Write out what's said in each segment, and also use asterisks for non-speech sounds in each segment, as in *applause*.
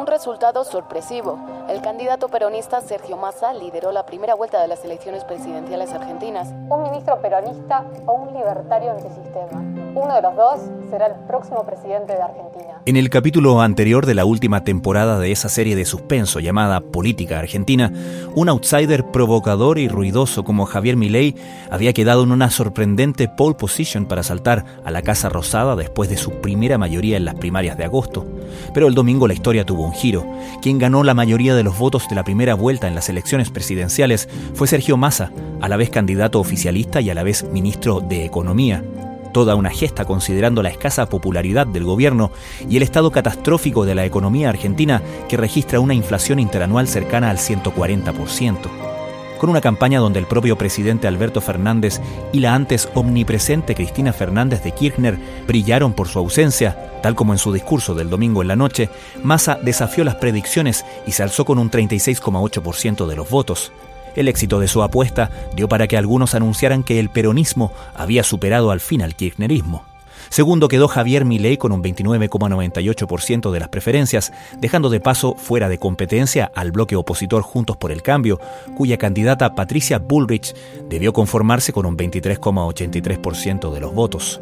un resultado sorpresivo. El candidato peronista Sergio Massa lideró la primera vuelta de las elecciones presidenciales argentinas. Un ministro peronista o un libertario antisistema. Uno de los dos será el próximo presidente de Argentina. En el capítulo anterior de la última temporada de esa serie de suspenso llamada Política Argentina, un outsider provocador y ruidoso como Javier Milei había quedado en una sorprendente pole position para saltar a la Casa Rosada después de su primera mayoría en las primarias de agosto. Pero el domingo la historia tuvo un giro. Quien ganó la mayoría de los votos de la primera vuelta en las elecciones presidenciales fue Sergio Massa, a la vez candidato oficialista y a la vez ministro de Economía toda una gesta considerando la escasa popularidad del gobierno y el estado catastrófico de la economía argentina que registra una inflación interanual cercana al 140%. Con una campaña donde el propio presidente Alberto Fernández y la antes omnipresente Cristina Fernández de Kirchner brillaron por su ausencia, tal como en su discurso del domingo en la noche, Massa desafió las predicciones y se alzó con un 36,8% de los votos. El éxito de su apuesta dio para que algunos anunciaran que el peronismo había superado al fin al kirchnerismo. Segundo quedó Javier Milei con un 29,98% de las preferencias, dejando de paso fuera de competencia al bloque opositor Juntos por el Cambio, cuya candidata Patricia Bullrich debió conformarse con un 23,83% de los votos.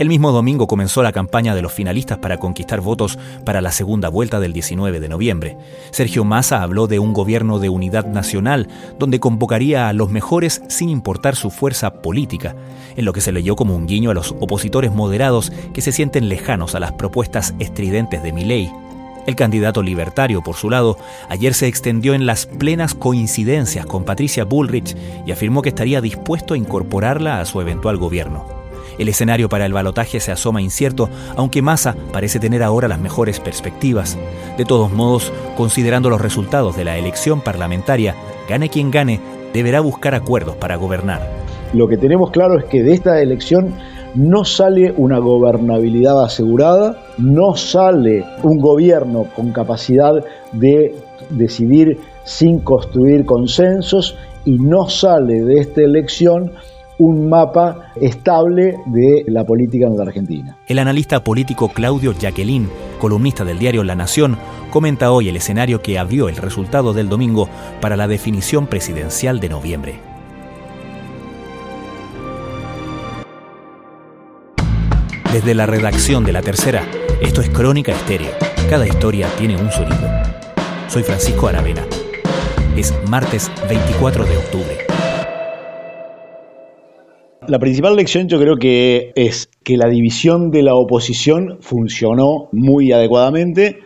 El mismo domingo comenzó la campaña de los finalistas para conquistar votos para la segunda vuelta del 19 de noviembre. Sergio Massa habló de un gobierno de unidad nacional donde convocaría a los mejores sin importar su fuerza política, en lo que se leyó como un guiño a los opositores moderados que se sienten lejanos a las propuestas estridentes de Milei. El candidato libertario, por su lado, ayer se extendió en las plenas coincidencias con Patricia Bullrich y afirmó que estaría dispuesto a incorporarla a su eventual gobierno. El escenario para el balotaje se asoma incierto, aunque Massa parece tener ahora las mejores perspectivas. De todos modos, considerando los resultados de la elección parlamentaria, gane quien gane, deberá buscar acuerdos para gobernar. Lo que tenemos claro es que de esta elección no sale una gobernabilidad asegurada, no sale un gobierno con capacidad de decidir sin construir consensos y no sale de esta elección un mapa estable de la política Argentina. El analista político Claudio Jacqueline, columnista del diario La Nación, comenta hoy el escenario que abrió el resultado del domingo para la definición presidencial de noviembre. Desde la redacción de La Tercera, esto es Crónica Estéreo. Cada historia tiene un sonido. Soy Francisco Aravena. Es martes 24 de octubre. La principal lección yo creo que es que la división de la oposición funcionó muy adecuadamente,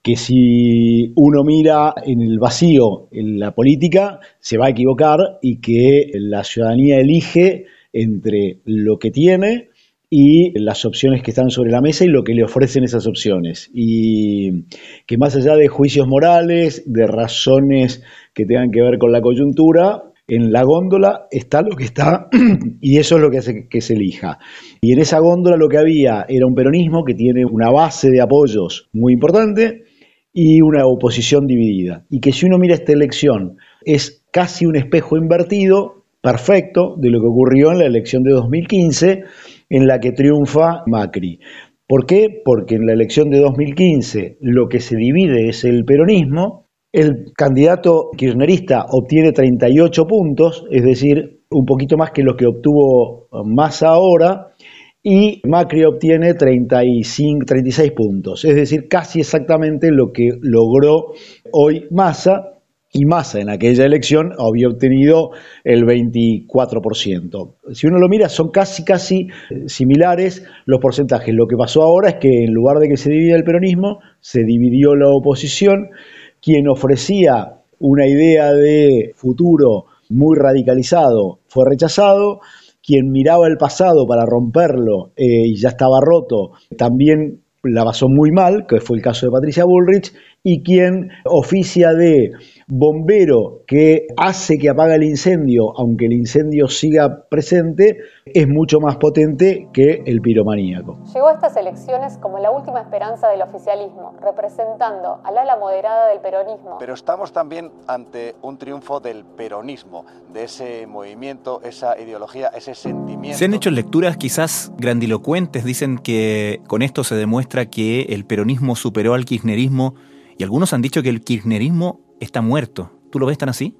que si uno mira en el vacío en la política se va a equivocar y que la ciudadanía elige entre lo que tiene y las opciones que están sobre la mesa y lo que le ofrecen esas opciones. Y que más allá de juicios morales, de razones que tengan que ver con la coyuntura, en la góndola está lo que está *clears throat* y eso es lo que hace que se elija. Y en esa góndola lo que había era un peronismo que tiene una base de apoyos muy importante y una oposición dividida. Y que si uno mira esta elección es casi un espejo invertido, perfecto, de lo que ocurrió en la elección de 2015 en la que triunfa Macri. ¿Por qué? Porque en la elección de 2015 lo que se divide es el peronismo el candidato kirchnerista obtiene 38 puntos, es decir, un poquito más que lo que obtuvo más ahora, y Macri obtiene 35, 36 puntos, es decir, casi exactamente lo que logró hoy Massa, y Massa en aquella elección había obtenido el 24%. Si uno lo mira, son casi, casi similares los porcentajes. Lo que pasó ahora es que en lugar de que se divida el peronismo, se dividió la oposición quien ofrecía una idea de futuro muy radicalizado fue rechazado, quien miraba el pasado para romperlo eh, y ya estaba roto, también la basó muy mal, que fue el caso de Patricia Bullrich, y quien oficia de bombero que hace que apaga el incendio, aunque el incendio siga presente, es mucho más potente que el piromaníaco. Llegó a estas elecciones como la última esperanza del oficialismo, representando al ala moderada del peronismo. Pero estamos también ante un triunfo del peronismo, de ese movimiento, esa ideología, ese sentimiento. Se han hecho lecturas quizás grandilocuentes, dicen que con esto se demuestra que el peronismo superó al kirchnerismo Y algunos han dicho que el kirchnerismo está muerto. ¿Tú lo ves tan así?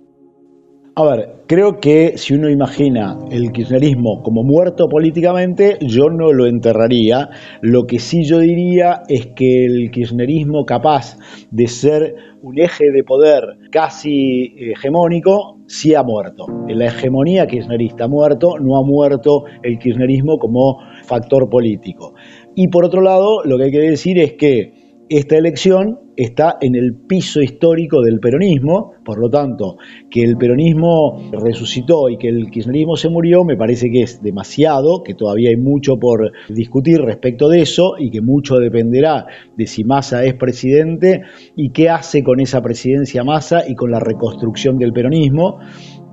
A ver, creo que si uno imagina el kirchnerismo como muerto políticamente, yo no lo enterraría. Lo que sí yo diría es que el kirchnerismo capaz de ser un eje de poder casi hegemónico, sí ha muerto. La hegemonía kirchnerista ha muerto, no ha muerto el kirchnerismo como factor político. Y por otro lado, lo que hay que decir es que esta elección está en el piso histórico del peronismo, por lo tanto, que el peronismo resucitó y que el kirchnerismo se murió, me parece que es demasiado, que todavía hay mucho por discutir respecto de eso y que mucho dependerá de si Massa es presidente y qué hace con esa presidencia Massa y con la reconstrucción del peronismo,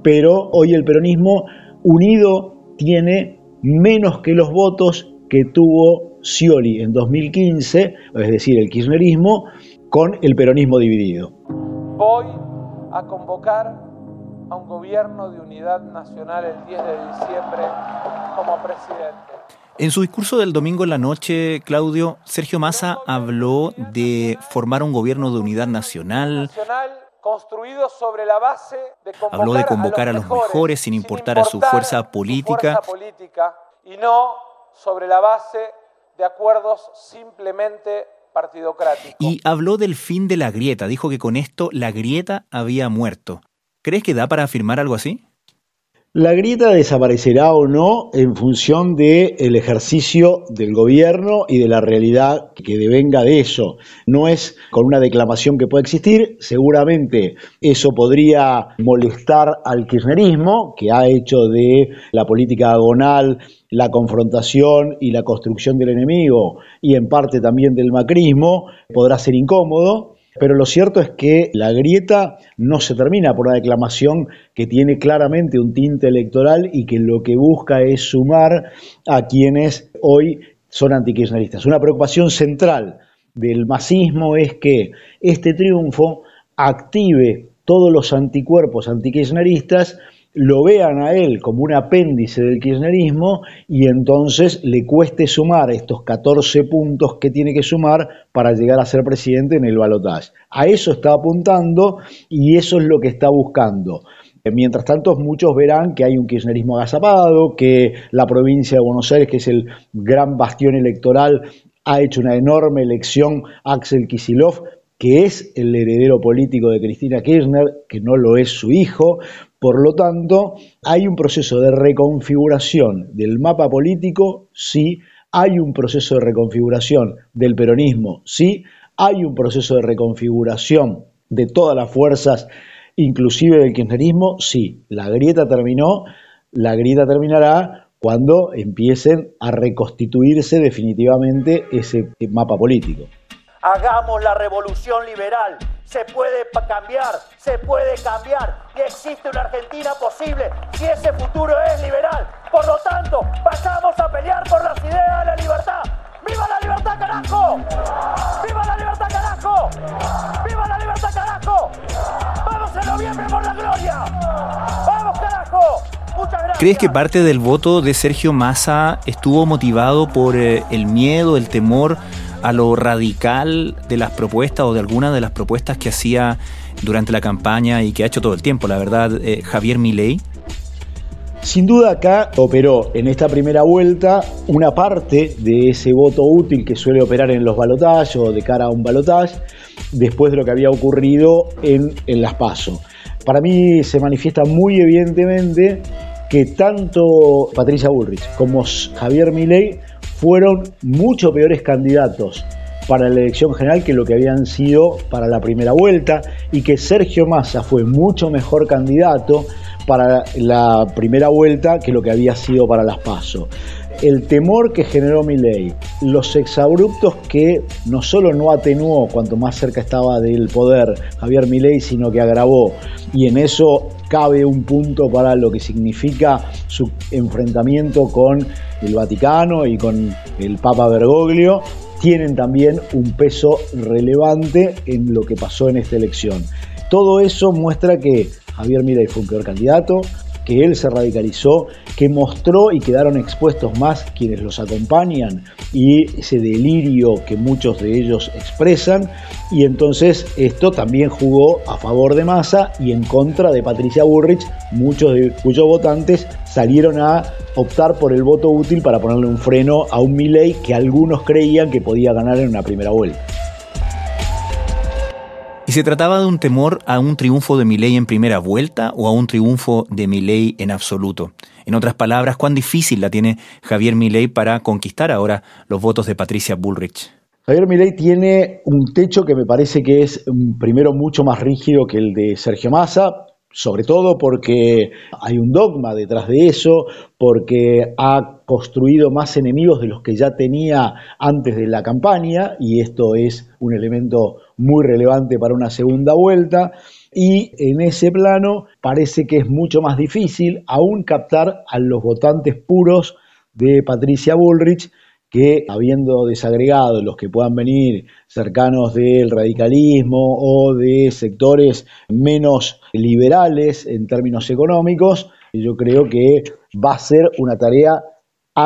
pero hoy el peronismo unido tiene menos que los votos que tuvo Scioli en 2015, es decir, el kirchnerismo, con el peronismo dividido. Voy a convocar a un gobierno de unidad nacional el 10 de diciembre como presidente. En su discurso del domingo en la noche, Claudio, Sergio Massa habló de formar un gobierno de unidad nacional. construido sobre la base de habló de convocar a los, mejores, sin importar, a su fuerza política. Su fuerza política y no sobre la base de acuerdos simplemente partidocráticos. Y habló del fin de la grieta, dijo que con esto la grieta había muerto. ¿Crees que da para afirmar algo así? La grieta desaparecerá o no en función del el ejercicio del gobierno y de la realidad que devenga de eso. No es con una declamación que pueda existir, seguramente eso podría molestar al kirchnerismo, que ha hecho de la política agonal la confrontación y la construcción del enemigo y en parte también del macrismo, podrá ser incómodo, pero lo cierto es que la grieta no se termina por una declamación que tiene claramente un tinte electoral y que lo que busca es sumar a quienes hoy son antikirchneristas. Una preocupación central del masismo es que este triunfo active todos los anticuerpos antikirchneristas lo vean a él como un apéndice del kirchnerismo y entonces le cueste sumar estos 14 puntos que tiene que sumar para llegar a ser presidente en el balotaje. A eso está apuntando y eso es lo que está buscando. Mientras tanto, muchos verán que hay un kirchnerismo agazapado, que la provincia de Buenos Aires, que es el gran bastión electoral, ha hecho una enorme elección Axel Kisilov, que es el heredero político de Cristina Kirchner, que no lo es su hijo, por lo tanto, hay un proceso de reconfiguración del mapa político, sí, hay un proceso de reconfiguración del peronismo, sí, hay un proceso de reconfiguración de todas las fuerzas, inclusive del kirchnerismo, sí, la grieta terminó, la grieta terminará cuando empiecen a reconstituirse definitivamente ese mapa político. Hagamos la revolución liberal se puede cambiar, se puede cambiar y existe una Argentina posible si ese futuro es liberal. Por lo tanto, pasamos a pelear por las ideas de la libertad. ¡Viva la libertad, carajo! ¡Viva la libertad, carajo! ¡Viva la libertad, carajo! ¡Vamos en noviembre por la gloria! ¡Vamos, carajo! Muchas gracias. ¿Crees que parte del voto de Sergio Massa estuvo motivado por eh, el miedo, el temor a lo radical de las propuestas o de algunas de las propuestas que hacía durante la campaña y que ha hecho todo el tiempo, la verdad, eh, Javier Milei? Sin duda acá operó en esta primera vuelta una parte de ese voto útil que suele operar en los balotajes o de cara a un balotaje después de lo que había ocurrido en, en las PASO. Para mí se manifiesta muy evidentemente que tanto Patricia Bullrich como Javier Milei fueron mucho peores candidatos para la elección general que lo que habían sido para la primera vuelta y que Sergio Massa fue mucho mejor candidato para la primera vuelta que lo que había sido para las PASO. El temor que generó Milei, los exabruptos que no solo no atenuó cuanto más cerca estaba del poder Javier Milei, sino que agravó, y en eso cabe un punto para lo que significa su enfrentamiento con el Vaticano y con el Papa Bergoglio, tienen también un peso relevante en lo que pasó en esta elección. Todo eso muestra que Javier Milei fue un peor candidato, que él se radicalizó, que mostró y quedaron expuestos más quienes los acompañan y ese delirio que muchos de ellos expresan. Y entonces esto también jugó a favor de Massa y en contra de Patricia Bullrich, muchos de cuyos votantes salieron a optar por el voto útil para ponerle un freno a un Milley que algunos creían que podía ganar en una primera vuelta. ¿Y se trataba de un temor a un triunfo de Milley en primera vuelta o a un triunfo de Milley en absoluto? En otras palabras, ¿cuán difícil la tiene Javier Milley para conquistar ahora los votos de Patricia Bullrich? Javier Milei tiene un techo que me parece que es mm, primero mucho más rígido que el de Sergio Massa, sobre todo porque hay un dogma detrás de eso, porque ha construido más enemigos de los que ya tenía antes de la campaña, y esto es un elemento muy relevante para una segunda vuelta, y en ese plano parece que es mucho más difícil aún captar a los votantes puros de Patricia Bullrich, que habiendo desagregado los que puedan venir cercanos del radicalismo o de sectores menos liberales en términos económicos, yo creo que va a ser una tarea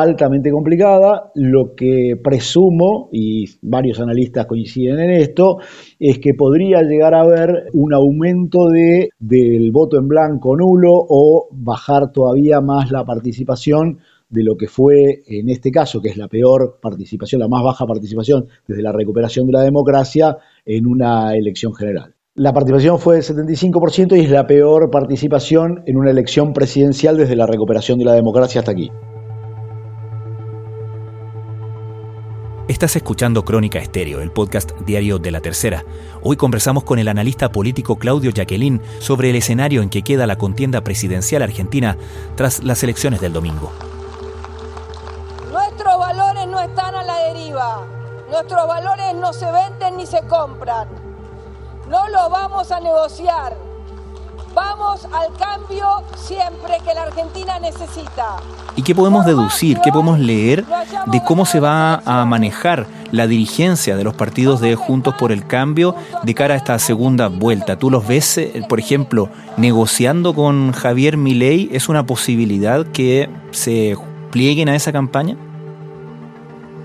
altamente complicada. Lo que presumo, y varios analistas coinciden en esto, es que podría llegar a haber un aumento de, del voto en blanco nulo o bajar todavía más la participación de lo que fue en este caso, que es la peor participación, la más baja participación desde la recuperación de la democracia en una elección general. La participación fue del 75% y es la peor participación en una elección presidencial desde la recuperación de la democracia hasta aquí. Estás escuchando Crónica Estéreo, el podcast diario de la tercera. Hoy conversamos con el analista político Claudio Jacqueline sobre el escenario en que queda la contienda presidencial argentina tras las elecciones del domingo. Nuestros valores no se venden ni se compran. No los vamos a negociar. Vamos al cambio siempre que la Argentina necesita. ¿Y qué podemos deducir, qué podemos leer de cómo se va a manejar la dirigencia de los partidos de Juntos por el Cambio de cara a esta segunda vuelta? ¿Tú los ves, eh, por ejemplo, negociando con Javier Milei? ¿Es una posibilidad que se plieguen a esa campaña?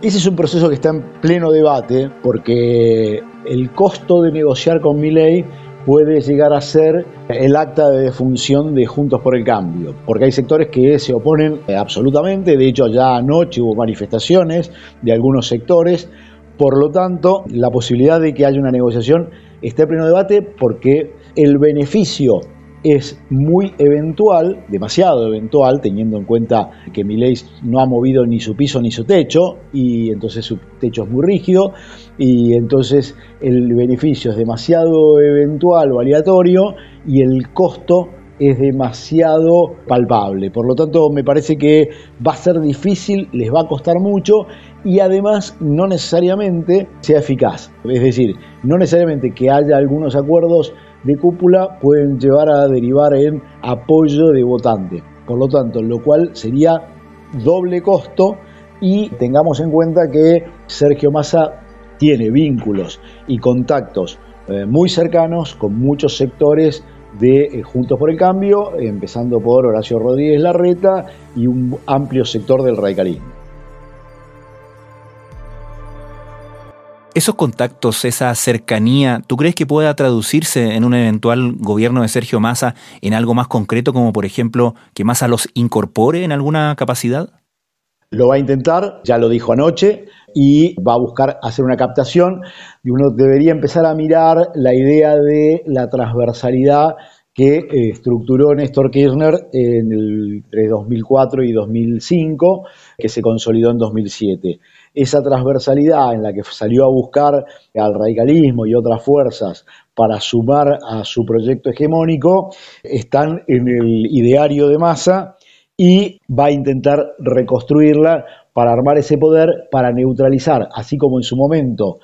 Ese es un proceso que está en pleno debate porque el costo de negociar con Milei puede llegar a ser el acta de defunción de Juntos por el Cambio, porque hay sectores que se oponen absolutamente, de hecho ya anoche hubo manifestaciones de algunos sectores, por lo tanto la posibilidad de que haya una negociación está en pleno debate porque el beneficio es muy eventual, demasiado eventual, teniendo en cuenta que Milei no ha movido ni su piso ni su techo, y entonces su techo es muy rígido, y entonces el beneficio es demasiado eventual o aleatorio, y el costo es demasiado palpable. Por lo tanto, me parece que va a ser difícil, les va a costar mucho y además no necesariamente sea eficaz. Es decir, no necesariamente que haya algunos acuerdos de cúpula pueden llevar a derivar en apoyo de votante. Por lo tanto, lo cual sería doble costo y tengamos en cuenta que Sergio Massa tiene vínculos y contactos eh, muy cercanos con muchos sectores de eh, Juntos por el Cambio, empezando por Horacio Rodríguez Larreta y un amplio sector del radicalismo. Esos contactos, esa cercanía, ¿tú crees que pueda traducirse en un eventual gobierno de Sergio Massa en algo más concreto, como por ejemplo que Massa los incorpore en alguna capacidad? Lo va a intentar, ya lo dijo anoche, y va a buscar hacer una captación. Y uno debería empezar a mirar la idea de la transversalidad que eh, estructuró Néstor Kirchner entre 2004 y 2005, que se consolidó en 2007 esa transversalidad en la que salió a buscar al radicalismo y otras fuerzas para sumar a su proyecto hegemónico, están en el ideario de masa y va a intentar reconstruirla para armar ese poder, para neutralizar, así como en su momento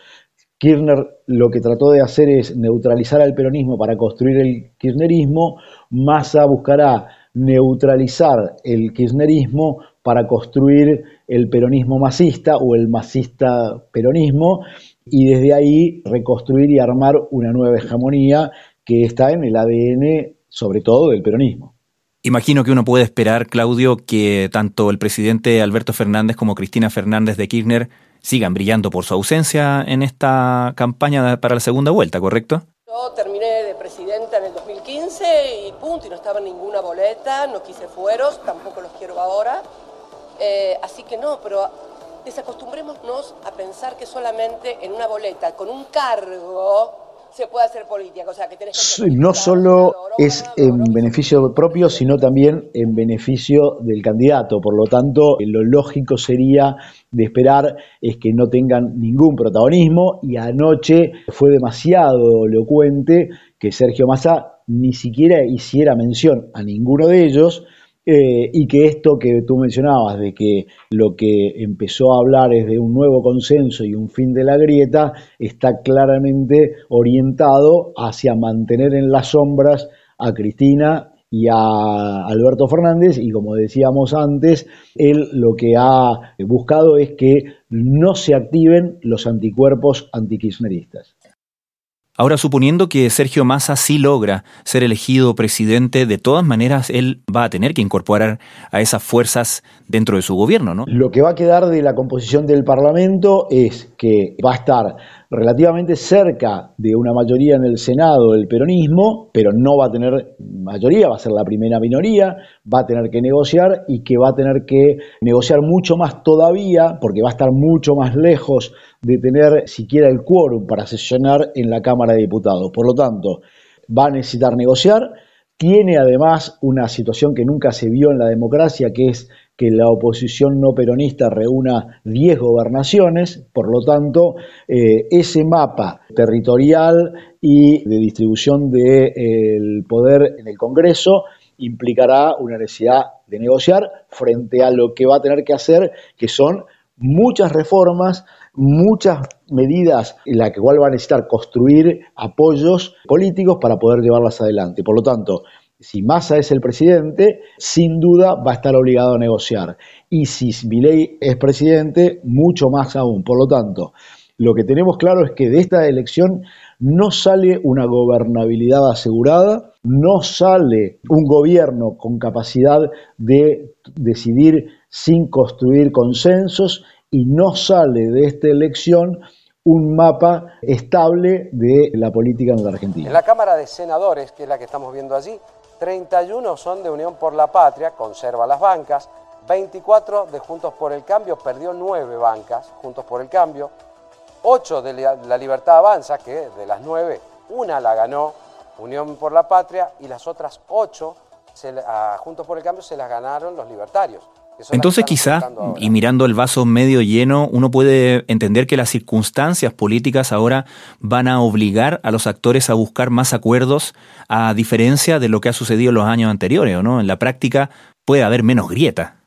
Kirchner lo que trató de hacer es neutralizar al peronismo para construir el kirchnerismo, Massa buscará neutralizar el kirchnerismo para construir el peronismo masista o el masista peronismo y desde ahí reconstruir y armar una nueva hegemonía que está en el ADN sobre todo del peronismo. Imagino que uno puede esperar, Claudio, que tanto el presidente Alberto Fernández como Cristina Fernández de Kirchner sigan brillando por su ausencia en esta campaña para la segunda vuelta, ¿correcto? Yo terminé y punto, y no estaba en ninguna boleta, no quise fueros, tampoco los quiero ahora. Eh, así que no, pero desacostumbrémonos a pensar que solamente en una boleta, con un cargo, se puede hacer política. O sea, que tenés que no solo es en beneficio propio, sino también en beneficio del candidato. Por lo tanto, lo lógico sería de esperar es que no tengan ningún protagonismo y anoche fue demasiado elocuente que Sergio Massa ni siquiera hiciera mención a ninguno de ellos eh, y que esto que tú mencionabas, de que lo que empezó a hablar es de un nuevo consenso y un fin de la grieta, está claramente orientado hacia mantener en las sombras a Cristina y a Alberto Fernández y como decíamos antes, él lo que ha buscado es que no se activen los anticuerpos antikirchneristas. Ahora, suponiendo que Sergio Massa sí logra ser elegido presidente, de todas maneras él va a tener que incorporar a esas fuerzas dentro de su gobierno, ¿no? Lo que va a quedar de la composición del Parlamento es que va a estar relativamente cerca de una mayoría en el Senado del peronismo, pero no va a tener mayoría, va a ser la primera minoría, va a tener que negociar y que va a tener que negociar mucho más todavía, porque va a estar mucho más lejos de tener siquiera el quórum para sesionar en la Cámara de Diputados. Por lo tanto, va a necesitar negociar. Tiene además una situación que nunca se vio en la democracia, que es que la oposición no peronista reúna 10 gobernaciones, por lo tanto, eh, ese mapa territorial y de distribución del de, poder en el Congreso implicará una necesidad de negociar frente a lo que va a tener que hacer, que son muchas reformas, muchas medidas en las que igual va a necesitar construir apoyos políticos para poder llevarlas adelante. Por lo tanto, si Massa es el presidente, sin duda va a estar obligado a negociar. Y si Milei es presidente, mucho más aún. Por lo tanto, lo que tenemos claro es que de esta elección no sale una gobernabilidad asegurada, no sale un gobierno con capacidad de decidir sin construir consensos y no sale de esta elección un mapa estable de la política en la Argentina. En la Cámara de Senadores, que es la que estamos viendo allí, 31 son de Unión por la Patria, conserva las bancas, 24 de Juntos por el Cambio, perdió 9 bancas, Juntos por el Cambio, 8 de La Libertad Avanza, que de las 9, una la ganó Unión por la Patria y las otras 8 a Juntos por el Cambio se las ganaron los libertarios. Entonces quizá, y mirando el vaso medio lleno, uno puede entender que las circunstancias políticas ahora van a obligar a los actores a buscar más acuerdos, a diferencia de lo que ha sucedido en los años anteriores, ¿o no? En la práctica puede haber menos grieta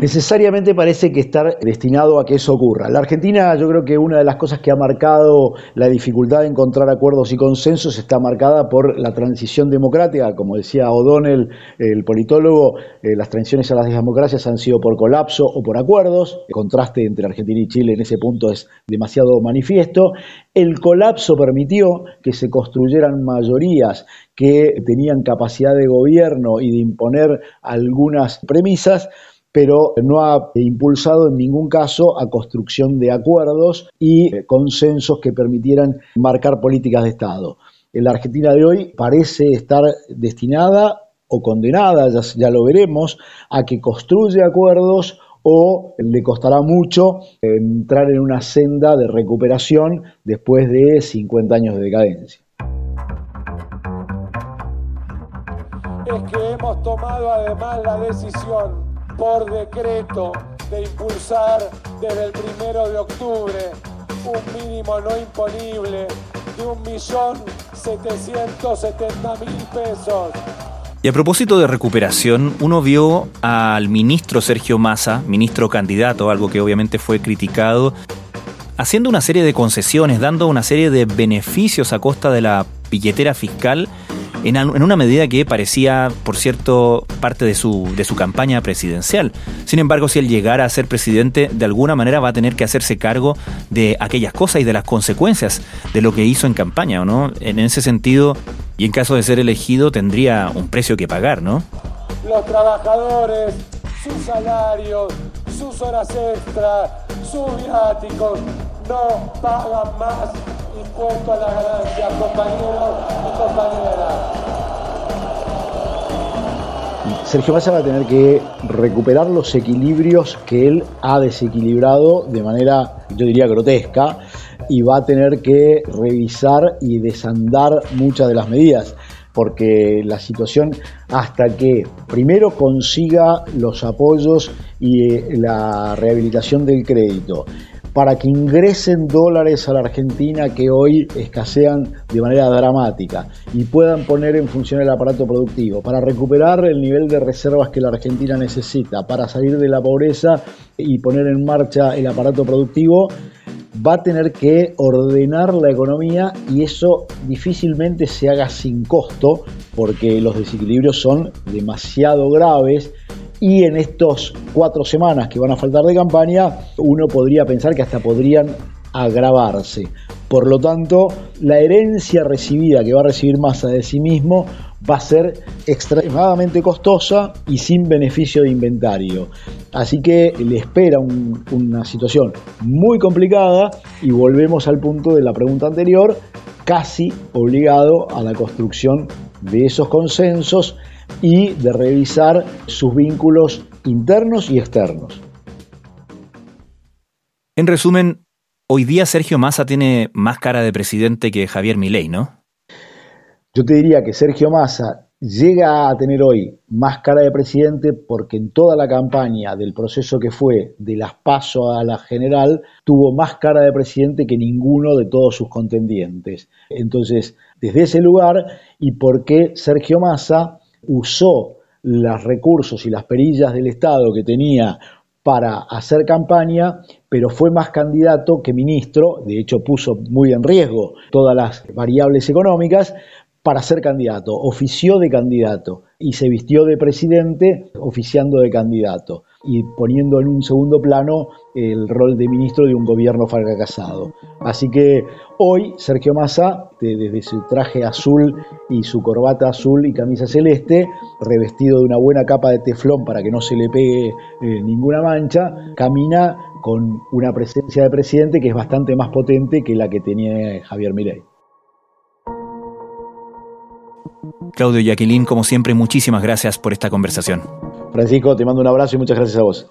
necesariamente parece que estar destinado a que eso ocurra. La Argentina, yo creo que una de las cosas que ha marcado la dificultad de encontrar acuerdos y consensos está marcada por la transición democrática. Como decía O'Donnell, el politólogo, eh, las transiciones a las democracias han sido por colapso o por acuerdos. El contraste entre Argentina y Chile en ese punto es demasiado manifiesto. El colapso permitió que se construyeran mayorías que tenían capacidad de gobierno y de imponer algunas premisas pero no ha impulsado en ningún caso a construcción de acuerdos y eh, consensos que permitieran marcar políticas de Estado. La Argentina de hoy parece estar destinada o condenada, ya, lo veremos, a que construya acuerdos o le costará mucho entrar en una senda de recuperación después de 50 años de decadencia. Es que hemos tomado además la decisión por decreto de impulsar desde el primero de octubre un mínimo no imponible de 1.770.000 pesos. Y a propósito de recuperación, uno vio al ministro Sergio Massa, ministro candidato, algo que obviamente fue criticado, haciendo una serie de concesiones, dando una serie de beneficios a costa de la billetera fiscal en, una medida que parecía, por cierto, parte de su, de su campaña presidencial. Sin embargo, si él llegara a ser presidente, de alguna manera va a tener que hacerse cargo de aquellas cosas y de las consecuencias de lo que hizo en campaña, ¿no? En ese sentido, y en caso de ser elegido, tendría un precio que pagar, ¿no? los trabajadores, sus salarios, sus horas extras, sus viáticos, no pagan más impuesto a la ganancia, compañeros. Sergio Massa va a tener que recuperar los equilibrios que él ha desequilibrado de manera, yo diría, grotesca, y va a tener que revisar y desandar muchas de las medidas porque la situación hasta que primero consiga los apoyos y eh, la rehabilitación del crédito, para que ingresen dólares a la Argentina que hoy escasean de manera dramática y puedan poner en función el aparato productivo, para recuperar el nivel de reservas que la Argentina necesita, para salir de la pobreza y poner en marcha el aparato productivo, va a tener que ordenar la economía y eso difícilmente se haga sin costo porque los desequilibrios son demasiado graves y en estos cuatro semanas que van a faltar de campaña uno podría pensar que hasta podrían agravarse. Por lo tanto, la herencia recibida que va a recibir Massa de sí mismo va a ser extremadamente costosa y sin beneficio de inventario. Así que le espera una situación muy complicada y volvemos al punto de la pregunta anterior, casi obligado a la construcción de esos consensos y de revisar sus vínculos internos y externos. En resumen, hoy día Sergio Massa tiene más cara de presidente que Javier Milei, ¿no? Yo te diría que Sergio Massa llega a tener hoy más cara de presidente porque en toda la campaña del proceso que fue de las pasos a la general tuvo más cara de presidente que ninguno de todos sus contendientes. Entonces, desde ese lugar y porque Sergio Massa usó los recursos y las perillas del Estado que tenía para hacer campaña, pero fue más candidato que ministro, de hecho puso muy en riesgo todas las variables económicas, para ser candidato, ofició de candidato y se vistió de presidente oficiando de candidato y poniendo en un segundo plano el rol de ministro de un gobierno fracasado. Así que hoy Sergio Massa, desde su traje azul y su corbata azul y camisa celeste, revestido de una buena capa de teflón para que no se le pegue eh, ninguna mancha, camina con una presencia de presidente que es bastante más potente que la que tenía Javier Milei. Claudio y Aquilín, como siempre, muchísimas gracias por esta conversación. Francisco, te mando un abrazo y muchas gracias a vos.